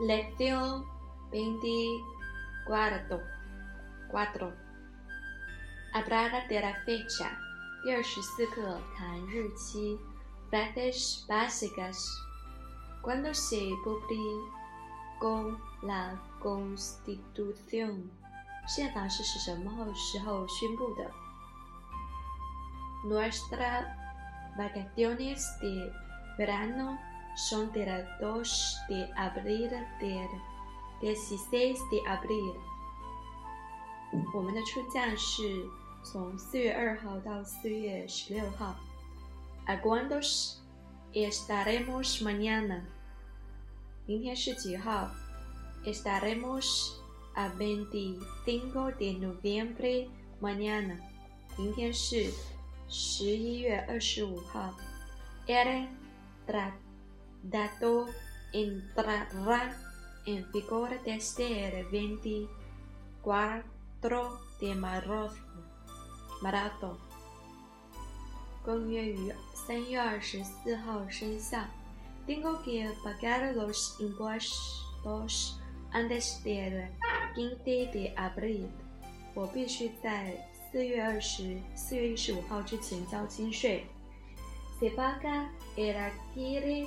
Lección 24. 4. Hablar de la fecha. 第二十四课谈日期。Fechas básicas. Cuando se publicó la Constitución. 宪法是是什么时候宣布的？Nuestras vacaciones de verano son del 2 de abril del 16 de abril。我们的出假是从四月二号到四月十六号。¿A cuándo estaremos mañana？明天是几号？Estaremos a 25 de noviembre mañana。明天是十一月二十五号。El dato entrará en vigor desde el 24 de marzo. marzo. 公约于三月二十四号生效。Tengo que pagar los impuestos antes del 15 de abril。我必须在四月二十四月一十五号之前交清税。Se paga el alquiler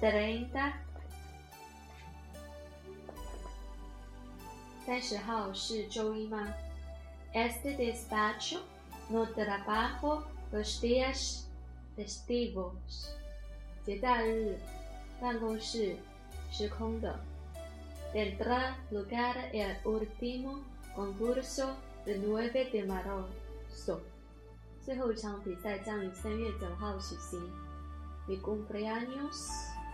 treinta。三十号是周一吗？Este despacho no trabajo los días festivos。节假日办公室是空的。Tendrá lugar el último concurso el 9 de marzo。最后一场比赛将于三月九号举行。Mi cumpleaños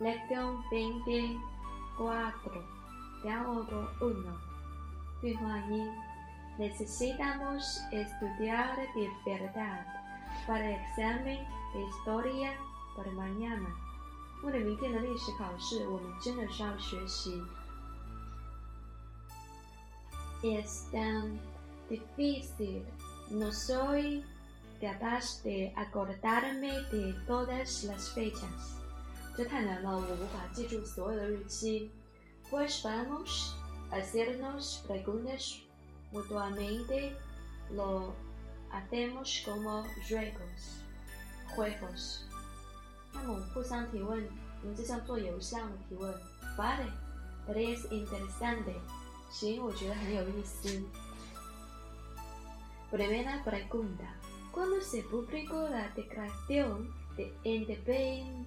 Lección veinticuatro, diálogo uno. 对话一：Necesitamos estudiar de verdad para el examen de historia para mañana。为了明天的历史考试，我们真的需要学习。Es tan difícil, no soy capaz de acordarme de todas las fechas。 这太难了，我无法记住所有的日期。Pues vamos a hacernos preguntas mutuamente. Lo hacemos como juegos. Juegos。那么我们互相提问，我们就像做游戏一样的提问。Vale, es interesante。行，我觉得很有意思。Primera pregunta. ¿Cuándo se publicó la Declaración de Independencia?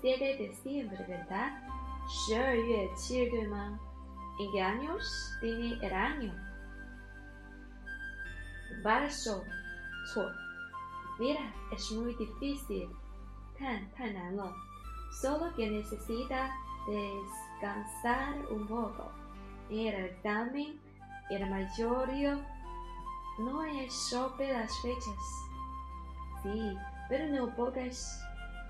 tiene de siempre, ¿verdad? y ¿En qué años tiene el año? Barso, Mira, es muy difícil. Tan, tan nano. Solo que necesita descansar un poco. era el examen, el mayorio. no es sobre las fechas. Sí, pero no pocas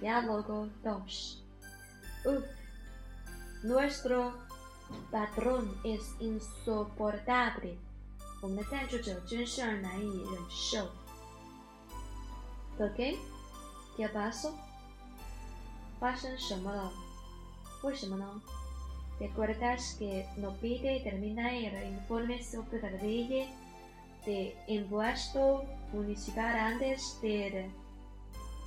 diálogo dos. Uf, nuestro patrón es insoportable. 我们的赞助者真是让人难以忍受。¿Por qué? ¿Qué pasó? 发生什么了？为什么呢？¿Recuerdas que no pide terminar el informe sobre la ley de impuesto municipal antes del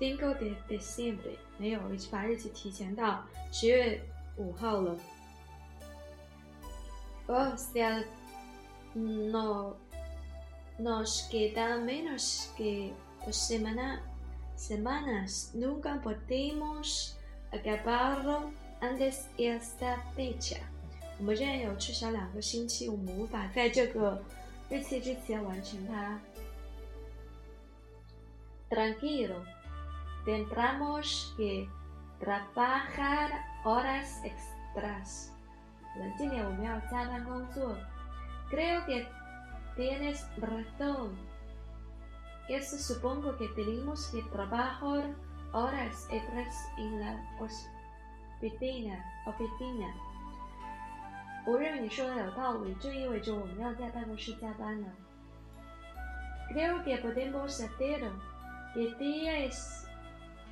5 de diciembre. 没有，已经把日期提前到十月五号了。O sea, no nos queda menos que dos semanas. Semanas. Nunca podemos acabarlo antes de esta fecha. 我们仍然有至少两个星期，我们无法在这个日期之前完成它。Tranquilo. tendremos que trabajar horas extras. Creo que tienes razón. Eso supongo que tenemos que trabajar horas extras en la oficina. oficina. 我认为你说的有道理，这意味着我们要在办公室加班了。Creo que podemos hacerlo. ¿Qué día es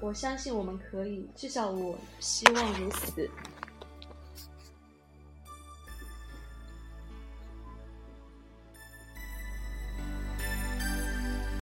我相信我们可以，至少我希望如此。